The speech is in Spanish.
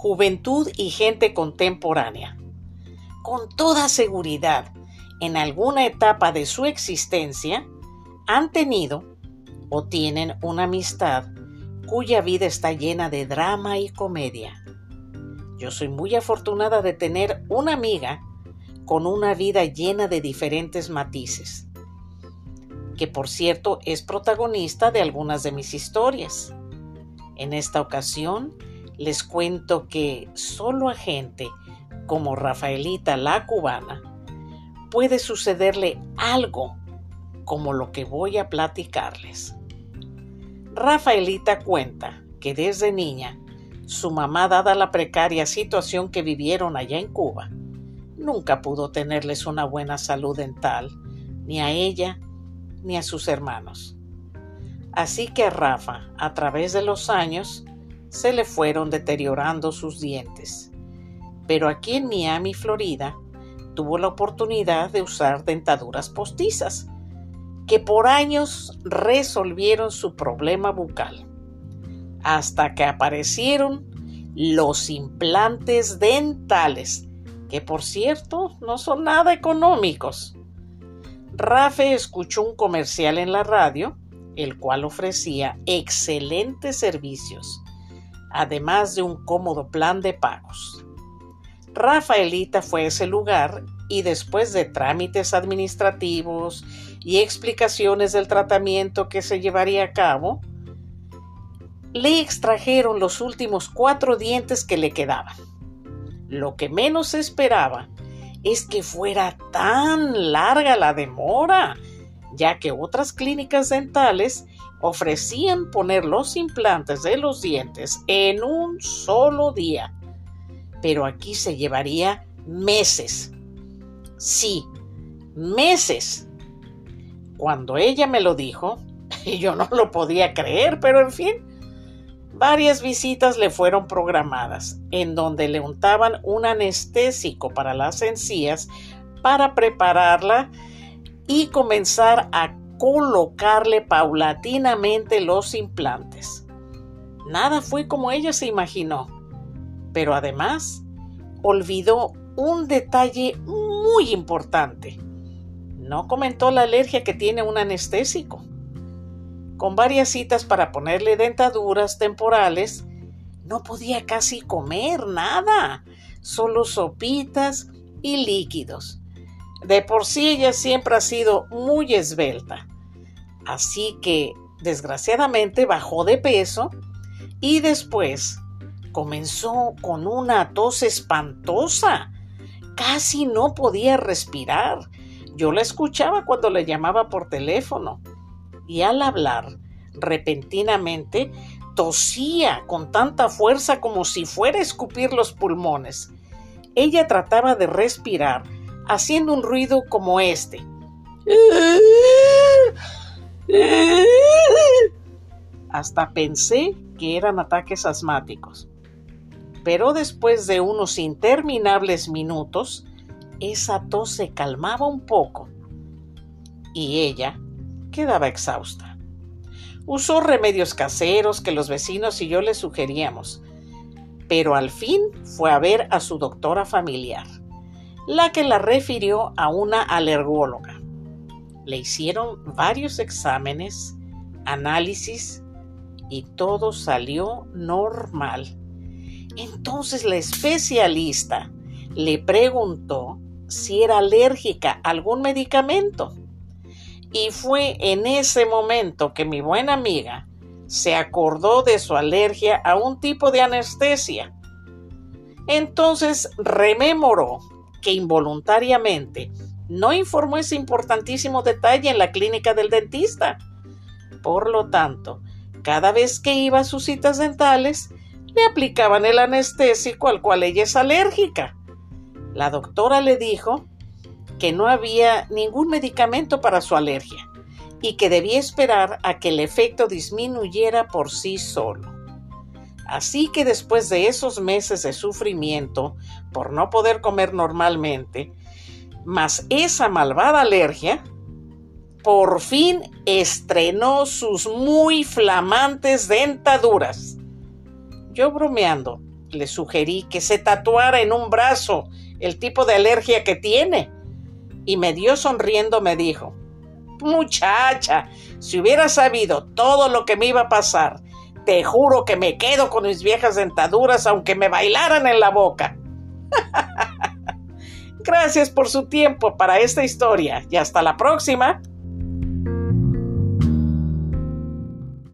juventud y gente contemporánea. Con toda seguridad, en alguna etapa de su existencia, han tenido o tienen una amistad cuya vida está llena de drama y comedia. Yo soy muy afortunada de tener una amiga con una vida llena de diferentes matices, que por cierto es protagonista de algunas de mis historias. En esta ocasión les cuento que solo a gente como Rafaelita la cubana puede sucederle algo como lo que voy a platicarles. Rafaelita cuenta que desde niña su mamá, dada la precaria situación que vivieron allá en Cuba, nunca pudo tenerles una buena salud dental, ni a ella ni a sus hermanos. Así que Rafa, a través de los años, se le fueron deteriorando sus dientes. Pero aquí en Miami, Florida, tuvo la oportunidad de usar dentaduras postizas, que por años resolvieron su problema bucal, hasta que aparecieron los implantes dentales, que por cierto no son nada económicos. Rafe escuchó un comercial en la radio el cual ofrecía excelentes servicios, además de un cómodo plan de pagos. Rafaelita fue ese lugar y después de trámites administrativos y explicaciones del tratamiento que se llevaría a cabo, le extrajeron los últimos cuatro dientes que le quedaban. Lo que menos esperaba es que fuera tan larga la demora ya que otras clínicas dentales ofrecían poner los implantes de los dientes en un solo día. Pero aquí se llevaría meses. Sí, meses. Cuando ella me lo dijo, yo no lo podía creer, pero en fin, varias visitas le fueron programadas, en donde le untaban un anestésico para las encías para prepararla y comenzar a colocarle paulatinamente los implantes. Nada fue como ella se imaginó, pero además olvidó un detalle muy importante. No comentó la alergia que tiene un anestésico. Con varias citas para ponerle dentaduras temporales, no podía casi comer nada, solo sopitas y líquidos. De por sí ella siempre ha sido muy esbelta. Así que, desgraciadamente, bajó de peso y después comenzó con una tos espantosa. Casi no podía respirar. Yo la escuchaba cuando le llamaba por teléfono. Y al hablar, repentinamente, tosía con tanta fuerza como si fuera a escupir los pulmones. Ella trataba de respirar, haciendo un ruido como este. Hasta pensé que eran ataques asmáticos. Pero después de unos interminables minutos, esa tos se calmaba un poco y ella quedaba exhausta. Usó remedios caseros que los vecinos y yo le sugeríamos, pero al fin fue a ver a su doctora familiar la que la refirió a una alergóloga. Le hicieron varios exámenes, análisis y todo salió normal. Entonces la especialista le preguntó si era alérgica a algún medicamento. Y fue en ese momento que mi buena amiga se acordó de su alergia a un tipo de anestesia. Entonces rememoró que involuntariamente no informó ese importantísimo detalle en la clínica del dentista. Por lo tanto, cada vez que iba a sus citas dentales, le aplicaban el anestésico al cual ella es alérgica. La doctora le dijo que no había ningún medicamento para su alergia y que debía esperar a que el efecto disminuyera por sí solo. Así que después de esos meses de sufrimiento por no poder comer normalmente, más esa malvada alergia, por fin estrenó sus muy flamantes dentaduras. Yo bromeando, Le sugerí que se tatuara en un brazo el tipo de alergia que tiene. Y me dio sonriendo, me dijo, muchacha, si hubiera sabido todo lo que me iba a pasar, te juro que me quedo con mis viejas dentaduras aunque me bailaran en la boca. Gracias por su tiempo para esta historia y hasta la próxima.